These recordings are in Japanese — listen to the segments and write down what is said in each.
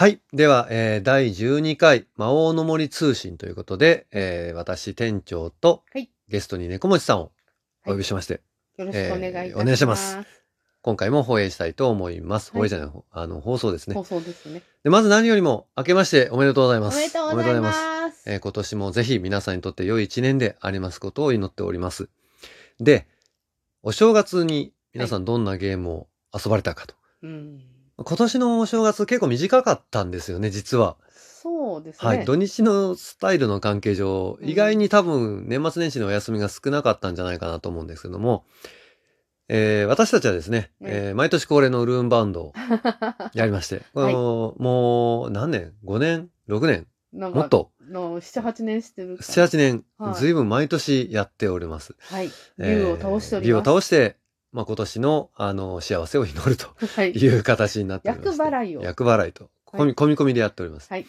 はい。では、えー第12回魔王の森通信ということで、えー私店長とはいゲストに猫持さんをお呼びしまして、よろしくお願いいたします。えーお願いします今回も放映したいと思います。はい放映じゃない、あの、放送ですね放。送ですね。で、まず何よりも、明けましておめでとうございおます。めでとうございます。えー今年もぜひ皆さんにとって良い一年でありますことを祈っております。で、お正月に皆さんどんなゲームを遊ばれたかと。うん。今年のお正月結構短かったんですよね、実は。そうですね。はい。土日のスタイルの関係上、うん意外に多分年末年始のお休みが少なかったんじゃないかなと思うんですけども、えー私たちはですね、うんえー毎年恒例のルーンバウンドを やりまして、このもう何年 ?5 年 ?6 年？もっと？の7、8年してるか。7、8年、はいずいぶん毎年やっております。はい。えー竜を倒しており竜をます。倒して、まあ、今年の、あの、幸せを祈るとはい。いう形になっております。厄払いを厄払いと、込み、込み込みでやっております。はい。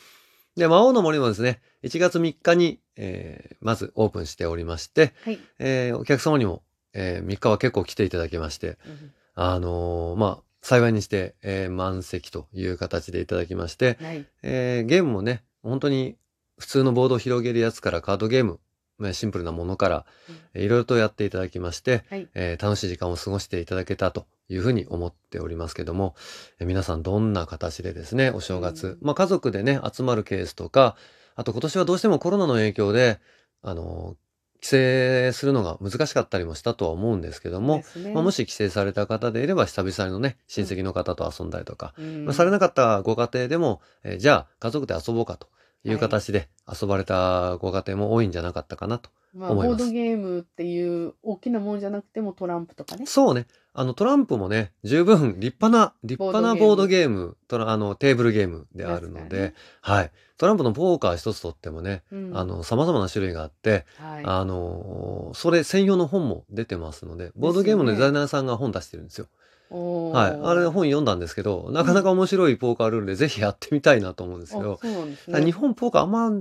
で、魔王の森もですね、1月3日に、えーまずオープンしておりまして、はい。えーお客様にも、え3日は結構来ていただきまして、うんあのーまあ、幸いにして、えー満席という形でいただきまして、はい。えーゲームもね、本当に普通のボードを広げるやつからカードゲーム、まあシンプルなものから、えーいろいろとやっていただきまして、はい。えー楽しい時間を過ごしていただけたというふうに思っておりますけども、えー皆さんどんな形でですね、お正月、うん。まあ家族でね、集まるケースとか、あと今年はどうしてもコロナの影響で、あのー帰省するのが難しかったりもしたとは思うんですけども、ね。まあ、もし帰省された方でいれば久々のね、親戚の方と遊んだりとか、うん。まあ、されなかったご家庭でも、えーじゃあ家族で遊ぼうかという形で遊ばれたご家庭も多いんじゃなかったかなと。まあ、思いますボードゲームっていう大きなものじゃなくてもトランプとかね。そうね。あのトランプもね、十分立派な、立派なボードボードゲーム、トラあのテーブルゲームであるので、はい。トランプのポーカー一つとってもね、うんあの、様々な種類があって、はい。あの、それ専用の本も出てますので、ボードゲームのデザイナーさんが本出してるんですよ。はい。あれ本読んだんですけど、なかなか面白いポーカールールでぜひやってみたいなと思うんですけあど、そうなんですただ日ね。本ポーカーあんま、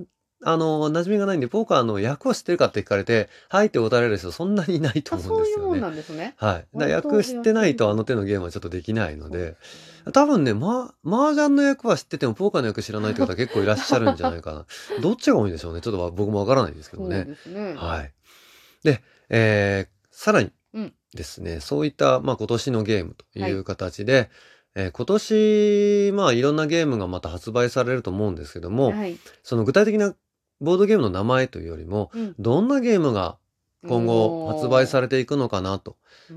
あの、馴染みがないんで、ポーカーの役を知ってるかって聞かれて、はいって答えられる人そんなにいないとあ、思うんですよね。そういうもんなんですね。はい。だ役知ってないとあの手のゲームはちょっとできないので、多分ね、ま、麻雀の役は知ってても、ポーカーの役知らないって方は結構いらっしゃるんじゃないかな。どっちが多いんでしょうね。ちょっと僕もわからないですけそうどね。ですね。はい。で、えーさらにうんですね、そういった、まあ、今年のゲームという形で、えー今年、まあ、いろんなゲームがまた発売されると思うんですけども、はい。その具体的なボードゲームの名前というよりも、うん。どんなゲームが今後発売されていくのかなと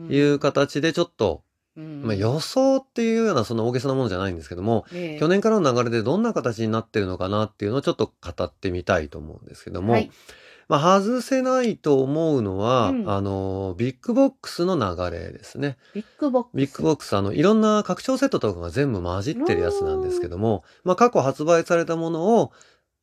いう形でちょっと、うん。まあ、予想っていうようなそんな大げさなものじゃないんですけども、去年からの流れでどんな形になってるのかなっていうのをちょっと語ってみたいと思うんですけども、はいまあ、外せないと思うのは、うんあの、 Big Box の流れですね。 Big Box。ビッグボックス、あの、いろんな拡張セットとかが全部混じってるやつなんですけども、まあ、過去発売されたものを、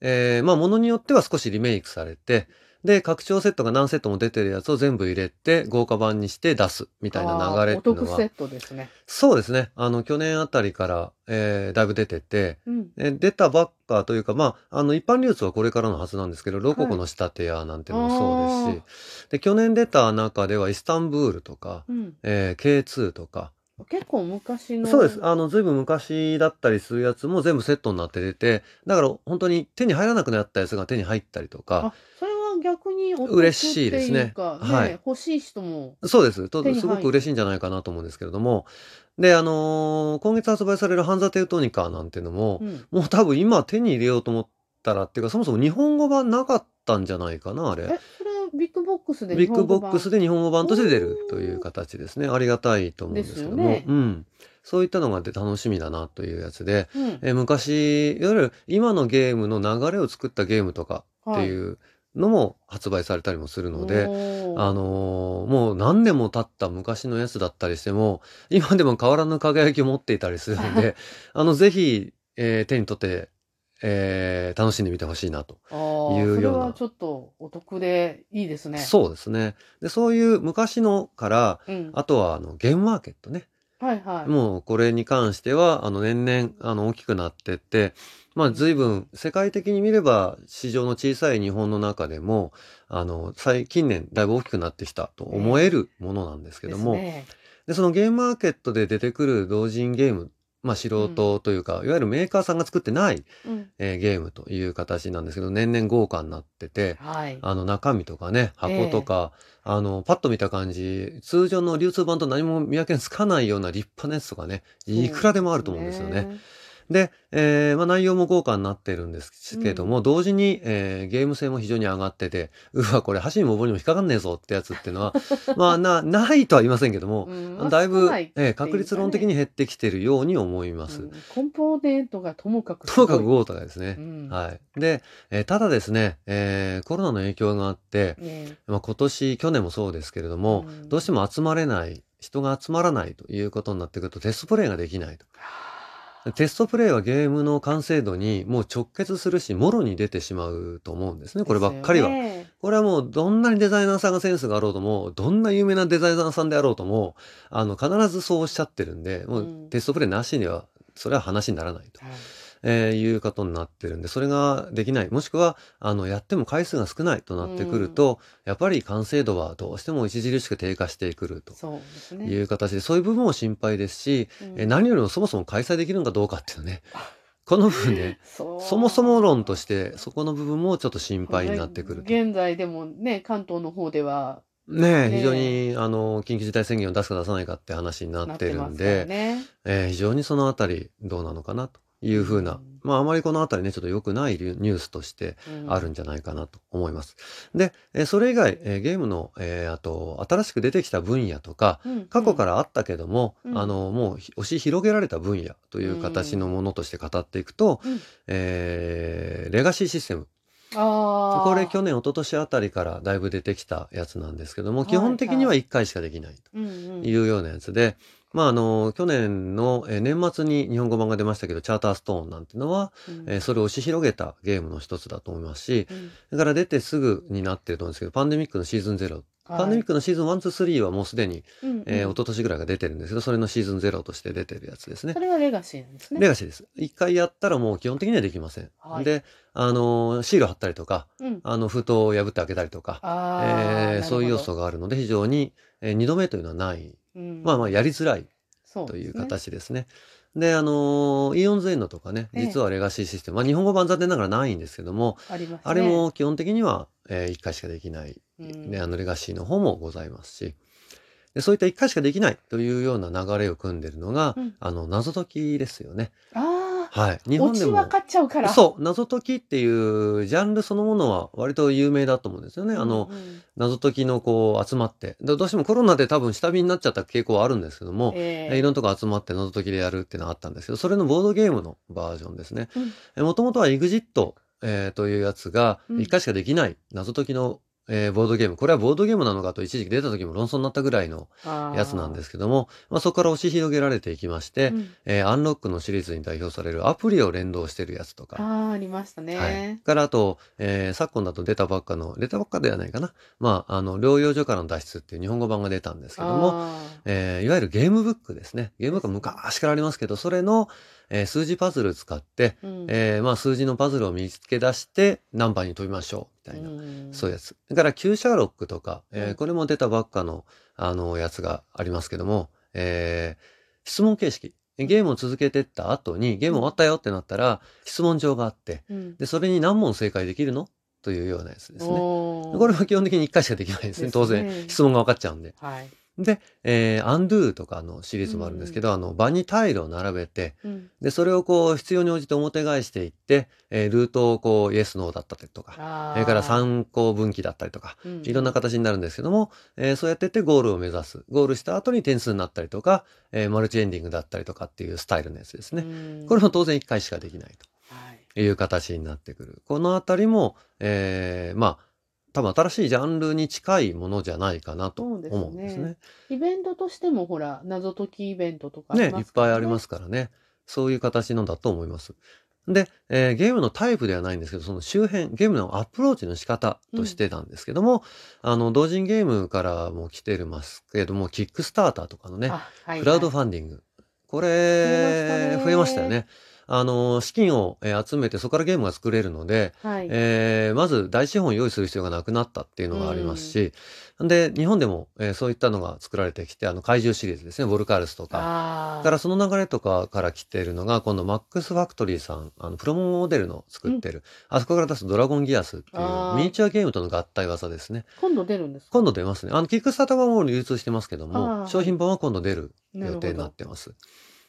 えーまあ、ものによっては少しリメイクされて、で、拡張セットが何セットも出てるやつを全部入れて、豪華版にして出すみたいな流れっていうのはお得セッ、トですね。そうですね。あの、去年あたりから、えーだいぶ出てて、うん。え出たばっかというか、まあ、あの、一般流通はこれからのはずなんですけど、ロココの仕立て屋なんてのもそうですし、で、去年出た中ではイスタンブールとか、うん。えー K2 とか、結構昔の。そうです。あの、ずいぶん昔だったりするやつも全部セットになって出て、だから本当に手に入らなくなったやつが手に入ったりとかあ、、そ逆にお得嬉しいですねはいね欲しい人も。そうです。とすごく嬉しいんじゃないかなと思うんですけれども、で、あのー今月発売されるハンザ・テウトニカなんていうのも、うん。もう多分今手に入れようと思ったらっていうか、そもそも日本語版なかったんじゃないかな、あれ。え、それ Big Box で Big Box で。で日本語版として出るという形ですね。ありがたいと思うんですけども。ねうん。そういったのがで楽しみだなというやつで、うん。え昔、いわゆる今のゲームの流れを作ったゲームとかっていうのも発売されたりもするので、あのーもう何年も経った昔のやつだったりしても、今でも変わらぬ輝きを持っていたりするので、あの、ぜひ、えー手に取って、えー楽しんでみてほしいなと。いうようなそれはちょっとお得でいいですね。そうですね。で、そういう昔のから、うん。あとは、あの、ゲームマーケットね。はいはい。もう、これに関しては、あの、年々、あの、大きくなってって、まあ、随分、世界的に見れば、市場の小さい日本の中でも、あの、最近年、だいぶ大きくなってきたと思えるものなんですけども、ですねで、そのゲームマーケットで出てくる同人ゲーム、まあ、素人というか、いわゆるメーカーさんが作ってない、うん。えーゲームという形なんですけど、年々豪華になってて、はい。あの中身とかね、箱とか、あの、パッと見た感じ、通常の流通版と何も見分けのつかないような立派なやつとかね、いくらでもあると思うんですよね。。で、えーまあ、内容も豪華になってるんですけども、うん同時に、えーゲーム性も非常に上がってて、うわ、これ箸にも棒にも引っかかんねえぞってやつっていうのは、まあ、な、ないとは言いませんけども、うんまあだいぶえー確率論的に減ってきてるように思います。うんコンポーネントがともかくすともかく豪華ですね。うんはい。で、えーただですね、えーコロナの影響があって、ねまあ、今年、去年もそうですけれども、うんどうしても集まれない、人が集まらないということになってくると、テストプレイができないと。テストプレイはゲームの完成度にもう直結するし、もろに出てしまうと思うんですね、こればっかりは。ねこれはもうどんなにデザイナーさんがセンスがあろうとも、どんな有名なデザイナーさんであろうとも、あの、必ずそうおっしゃってるんで、もううん。テストプレイなしには、それは話にならないと、はいえーいうことになってるんで、それができない。もしくは、あの、やっても回数が少ないとなってくると、やっぱり完成度はどうしても著しく低下してくるといね。う形で、そういう部分も心配ですし、うんえー何よりもそもそも開催できるのかどうかっていうね、この部分ね、そそもそも論として、そこの部分もちょっと心配になってくると。現在でもね、関東の方ではねえ、ねえ非常に、あの、緊急事態宣言を出すか出さないかって話にななっってるんで、らね。えー非常にそのあたりどうなのかなというふうな、うんまああまりこのあたりね、ちょっと良くないニュースとしてうん。あるんじゃないかなと思います。で、えーそれ以外、えーゲームの、えーあと、新しく出てきた分野とか、うん過去からあったけども、うん。あの、もうひ押し広げられた分野という形のものとして語っていくと、うん。えーレガシーシステム。これ去年、一昨年あたりからだいぶ出てきたやつなんですけども、はい基本的には1回しかできないうんうん。というようなやつで、まああの、去年のえー年末に日本語版が出ましたけど、チャーターストーンなんていうのは、うんえーそれを押し広げたゲームの一つだと思いますし、うんだから出てすぐになってると思うんですけど、パンデミックのシーズン0、パンデミックのシーズン1、2、3はもうすでに、うんえーうん一昨年ぐらいが出てるんですけど、それのシーズン0として出てるやつですねそ。れはレガシーなんですね。レガシーです。一回やったらもう基本的にはできません。はいで、あのーシール貼ったりとか、うん。あの、封筒を破って開けたりとか、えーそういう要素が。があるので、非常に、えー二度目というのはない。うんまあまあ、やりづらいというですね。形ですね。で、あのーイオンズエンドとかね、ええ実はレガシーシステム、まあ日本語版残念ながらないんですけども、あね。あれも基本的には、え1回しかできない、うんね、あのレガシーの方もございますし、でそういった1回しかできないというような流れを組んでるのが、うんあの、謎解きですよね。あはい。あ、日本でも分。かっちゃうから。そう、謎解きっていうジャンルそのものは割と有名だと思うんですよね。あの、うんうん謎解きのこう集まって。でどうしてもコロナで多分下火になっちゃった傾向はあるんですけども、えいろんなとこ集まって謎解きでやるっていうのはあったんですけど、それのボードゲームのバージョンですね。うんもともとは EXIT、えーというやつがうん1回しかできない謎解きの、えーボードゲーム。これはボードゲームなのかと一時期出た時も論争になったぐらいのやつなんですけども、まあ、そこから押し広げられていきまして、うんえーアンロックのシリーズに代表されるアプリを連動してるやつとか、ああ、ありましたはい。ね。からあと、えー昨今だと出たばっかの、出たばっかではないかな。まあ、あの、療養所からの脱出っていう日本語版が出たんですけども、あえーいわゆるゲームブックですね。ゲームブックは昔からありますけど、それの、えー数字パズル使って、ーうんえーまあ、数字のパズルを見つけ出して、何番に飛びましょう、みたいな。うんそういうやつ。それから、旧シャーロックとか、えーうんこれも出たばっかの、あの、やつがありますけども、えー質問形式。ゲームを続けてった後に、ゲーム終わったよってなったら、質問状があって、うんで、それに何問正解できるの？というようなやつですね。これは基本的に1回しかできないですね。ですね当然、質問が分かっちゃうんで。はい。で、えー、アンドゥとかのシリーズもあるんですけど、あの、場にタイルを並べて、うんで、それをこう、必要に応じて表返していって、えールートをこう、イエス、ノーだったりとか、あそれから参考分岐だったりとか、ーいろんな形になるんですけども、えーそうやってってゴールを目指す。ゴールした後に点数になったりとか、えーマルチエンディングだったりとかっていうスタイルのやつですね。うんこれも当然1回しかできないという形になってくる。このあたりも、えーまあ、多分新しいジャンルに近いものじゃないかなと思うんですそうですねね。イベントとしてもほら、謎解きイベントとかね、いっぱいありますすからね。そういう形のだと思います。で、えーゲームのタイプではないんですけど、その周辺、ゲームのアプローチの仕方としてなんですけども、あの、同人ゲームからも来てますけれども、キックスターターとかのね、あはいクラウドはいファンディング。これ、ね増えましたよね。あの、資金を、え、集めてそこからゲームが作れるので、はい。ええ、まず大資本を用意する必要がなくなったっていううのがありますん。し、んで、日本でも、え、そういったのが作られてきて、あの、怪獣シリーズですね、ボルカルスとか。からああ。その流れとかから来ているのが、今度マックスファクトリーさん、あの、プロモデルの作うん。ってる、あそこから出すドラゴンギアスっていうミああ。ニチュアゲームとの合体技ですね。今度出るんです今か？度出ますね。あの、キックスターター版はもう流通してますけども。商品版は今度出るなるほ予定になっど。てます。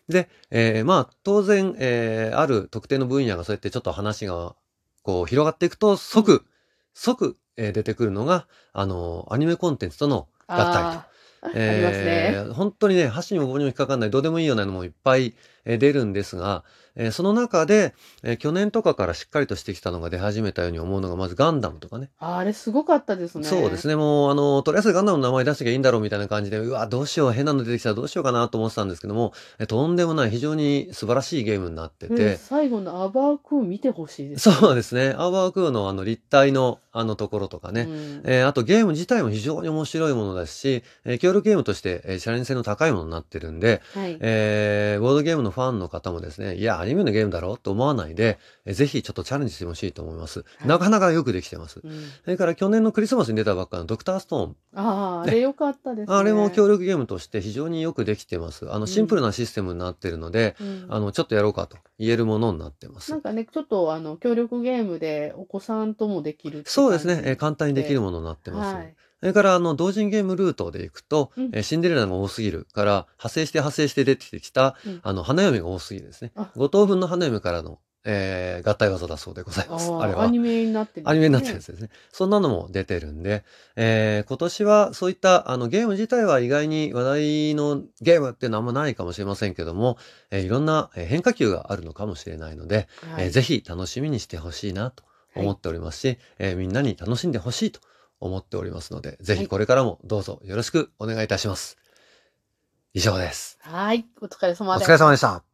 で、ええ、まあ、当然、ええ、ある特定の分野がそうやってちょっと話が、こう広がっていくと、うん。即即、え、出てくるのが、あの、アニメコンテンツとの合体と。ああ、ありますね。ええ、ほんとにね、箸にも棒にも引っかかんない、どうでもいいようなのもいっぱい、え、出るんですが、え、その中で、え、去年とかからしっかりとしてきたのが出始めたように思うのが、まずガンダムとかね。あれすごかったですね。そうですね、もう、あの、とりあえずガンダムの名前出しときゃいいんだろうみたいな感じで、うわ、どうしよう、変なの出てきたらどうしようかなと思ってたんですけども、え、とんでもない非常に素晴らしいゲームになってうん、て最後のアバークーン見て欲しいですそうね。ですね、アーバークーのあの立体のあのところとかうね、ん。え、あとゲーム自体も非常に面白いものですし、え、協力ゲームとして、え、チャレンジ性の高いものになってるんで、はい。ええ、ボードゲームのファンの方もですね、いや、アニメのゲームだろと思わないで、え、ぜひちょっとチャレンジして欲しいと思います。はい。なかなかよくできてます。うん。それから去年のクリスマスに出たばっかのドクターストーン。ああ、あね。れ良かったですあれもね。協力ゲームとして非常によくできてます。あの、うん。シンプルなシステムになってるので、うん。あの、ちょっとやろうかと言えるものになってます。なんかね、ちょっとあの、協力ゲームでお子さんともできるそうですね、え、じ簡単にできるで、ものになってます。はい。それからあの、同人ゲームルートで行くと、うん。え、シンデレラが多すぎるから、派生して派生して出てきた、うん。あの、花嫁が多すぎるですね。あ。5等分の花嫁からの、ええ、合体技だそうでございます。あれああ、アは。ニメになってるんですアニメになってるやね。つですね。そんなのも出てるんで、ええ、今年はそういったあの、ゲーム自体は意外に話題のゲームっていうのはあんまないかもしれませんけども、え、いろんな、え、変化球があるのかもしれないので、え、はい。ぜひ楽しみにして欲しいなとはい。思っておりますし、え、みんなに楽しんで欲しいと思っておりますので、ぜはい。ひこれからもどうぞよろしくお願いいたします。以上です。はい、お疲れ様お疲です。れ様でした。